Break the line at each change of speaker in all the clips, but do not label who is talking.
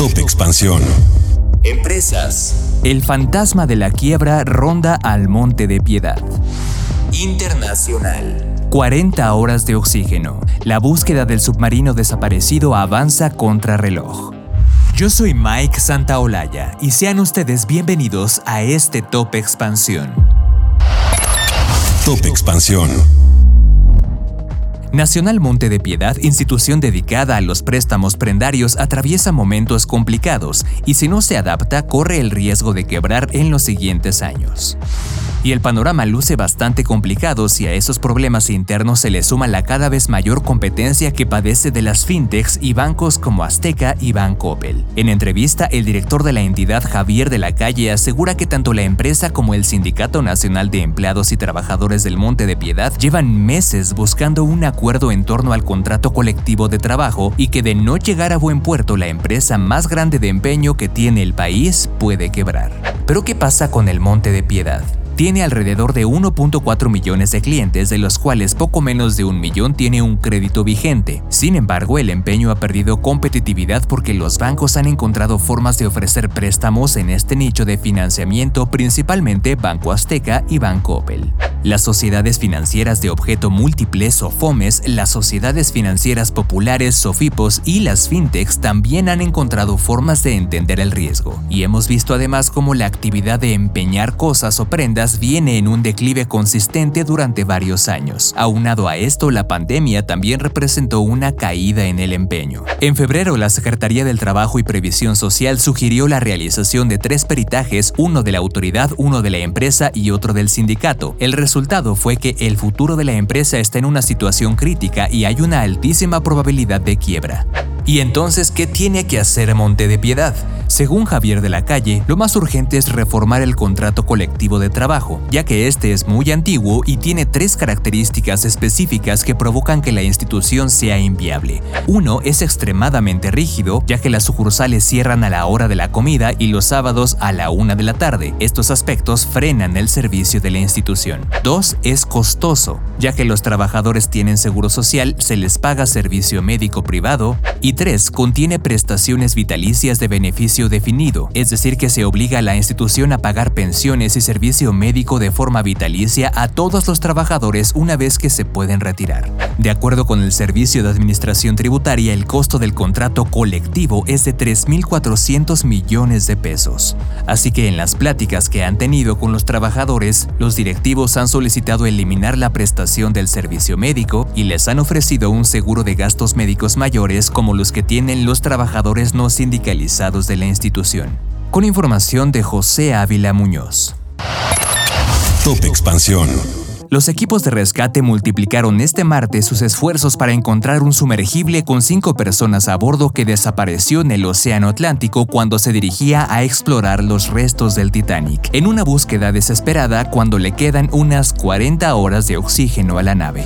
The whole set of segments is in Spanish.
Top Expansión.
Empresas. El fantasma de la quiebra ronda al Monte de Piedad. Internacional. 40 horas de oxígeno. La búsqueda del submarino desaparecido avanza contra reloj. Yo soy Mike Santaolalla y sean ustedes bienvenidos a este Top Expansión.
Top Expansión.
Nacional Monte de Piedad, institución dedicada a los préstamos prendarios, atraviesa momentos complicados y si no se adapta corre el riesgo de quebrar en los siguientes años. Y el panorama luce bastante complicado si a esos problemas internos se le suma la cada vez mayor competencia que padece de las fintechs y bancos como Azteca y Banco Opel. En entrevista, el director de la entidad Javier de la Calle asegura que tanto la empresa como el Sindicato Nacional de Empleados y Trabajadores del Monte de Piedad llevan meses buscando un acuerdo en torno al contrato colectivo de trabajo y que de no llegar a buen puerto la empresa más grande de empeño que tiene el país puede quebrar. Pero ¿qué pasa con el Monte de Piedad? Tiene alrededor de 1.4 millones de clientes, de los cuales poco menos de un millón tiene un crédito vigente. Sin embargo, el empeño ha perdido competitividad porque los bancos han encontrado formas de ofrecer préstamos en este nicho de financiamiento, principalmente Banco Azteca y Banco Opel. Las sociedades financieras de objeto múltiple SOFOMES, las sociedades financieras populares SOFIPOS y las fintechs también han encontrado formas de entender el riesgo. Y hemos visto además cómo la actividad de empeñar cosas o prendas viene en un declive consistente durante varios años. Aunado a esto, la pandemia también representó una caída en el empeño. En febrero, la Secretaría del Trabajo y Previsión Social sugirió la realización de tres peritajes, uno de la autoridad, uno de la empresa y otro del sindicato. Resultado fue que el futuro de la empresa está en una situación crítica y hay una altísima probabilidad de quiebra. ¿Y entonces qué tiene que hacer Monte de Piedad? Según Javier de la Calle, lo más urgente es reformar el contrato colectivo de trabajo, ya que este es muy antiguo y tiene tres características específicas que provocan que la institución sea inviable. Uno es extremadamente rígido, ya que las sucursales cierran a la hora de la comida y los sábados a la una de la tarde. Estos aspectos frenan el servicio de la institución. Dos es costoso, ya que los trabajadores tienen seguro social, se les paga servicio médico privado y 3. Contiene prestaciones vitalicias de beneficio definido, es decir, que se obliga a la institución a pagar pensiones y servicio médico de forma vitalicia a todos los trabajadores una vez que se pueden retirar. De acuerdo con el Servicio de Administración Tributaria, el costo del contrato colectivo es de 3.400 millones de pesos. Así que en las pláticas que han tenido con los trabajadores, los directivos han solicitado eliminar la prestación del servicio médico y les han ofrecido un seguro de gastos médicos mayores como que tienen los trabajadores no sindicalizados de la institución. Con información de José Ávila Muñoz.
Top Expansión.
Los equipos de rescate multiplicaron este martes sus esfuerzos para encontrar un sumergible con cinco personas a bordo que desapareció en el Océano Atlántico cuando se dirigía a explorar los restos del Titanic, en una búsqueda desesperada cuando le quedan unas 40 horas de oxígeno a la nave.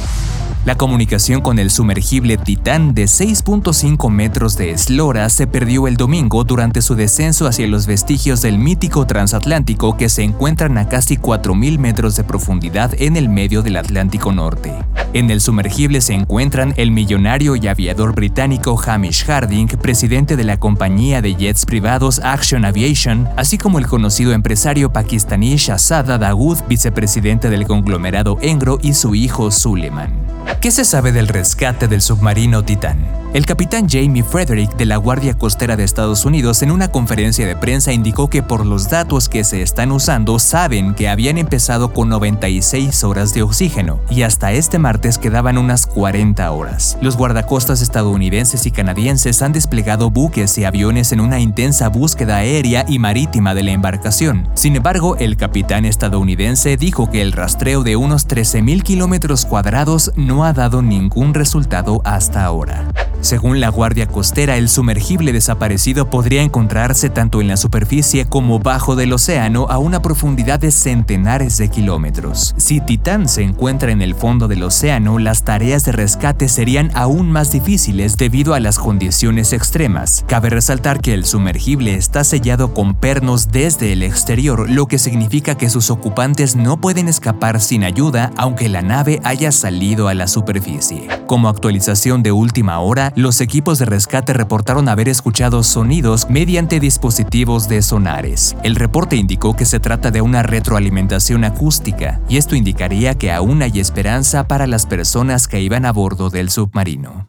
La comunicación con el sumergible Titán de 6.5 metros de eslora se perdió el domingo durante su descenso hacia los vestigios del mítico transatlántico que se encuentran a casi 4.000 metros de profundidad en el medio del Atlántico Norte. En el sumergible se encuentran el millonario y aviador británico Hamish Harding, presidente de la compañía de jets privados Action Aviation, así como el conocido empresario pakistaní Shahzada Dawood, vicepresidente del conglomerado Engro y su hijo Suleiman. ¿Qué se sabe del rescate del submarino Titán? El capitán Jamie Frederick de la Guardia Costera de Estados Unidos en una conferencia de prensa indicó que por los datos que se están usando saben que habían empezado con 96 horas de oxígeno y hasta este martes quedaban unas 40 horas. Los guardacostas estadounidenses y canadienses han desplegado buques y aviones en una intensa búsqueda aérea y marítima de la embarcación. Sin embargo, el capitán estadounidense dijo que el rastreo de unos 13.000 kilómetros cuadrados no ha dado ningún resultado hasta ahora. Según la Guardia Costera, el sumergible desaparecido podría encontrarse tanto en la superficie como bajo del océano a una profundidad de centenares de kilómetros. Si Titán se encuentra en el fondo del océano, las tareas de rescate serían aún más difíciles debido a las condiciones extremas. Cabe resaltar que el sumergible está sellado con pernos desde el exterior, lo que significa que sus ocupantes no pueden escapar sin ayuda aunque la nave haya salido a la superficie. Como actualización de última hora, los equipos de rescate reportaron haber escuchado sonidos mediante dispositivos de sonares. El reporte indicó que se trata de una retroalimentación acústica, y esto indicaría que aún hay esperanza para las personas que iban a bordo del submarino.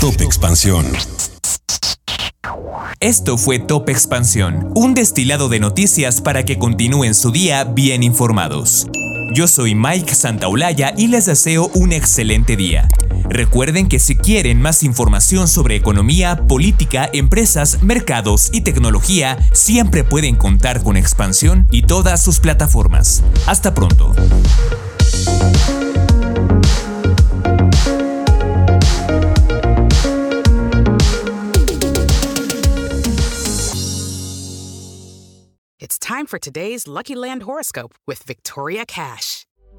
Top Expansión.
Esto fue Top Expansión, un destilado de noticias para que continúen su día bien informados. Yo soy Mike Santaolalla y les deseo un excelente día. Recuerden que si quieren más información sobre economía, política, empresas, mercados y tecnología, siempre pueden contar con Expansión y todas sus plataformas. Hasta pronto.
It's time for today's Lucky Land horoscope with Victoria Cash.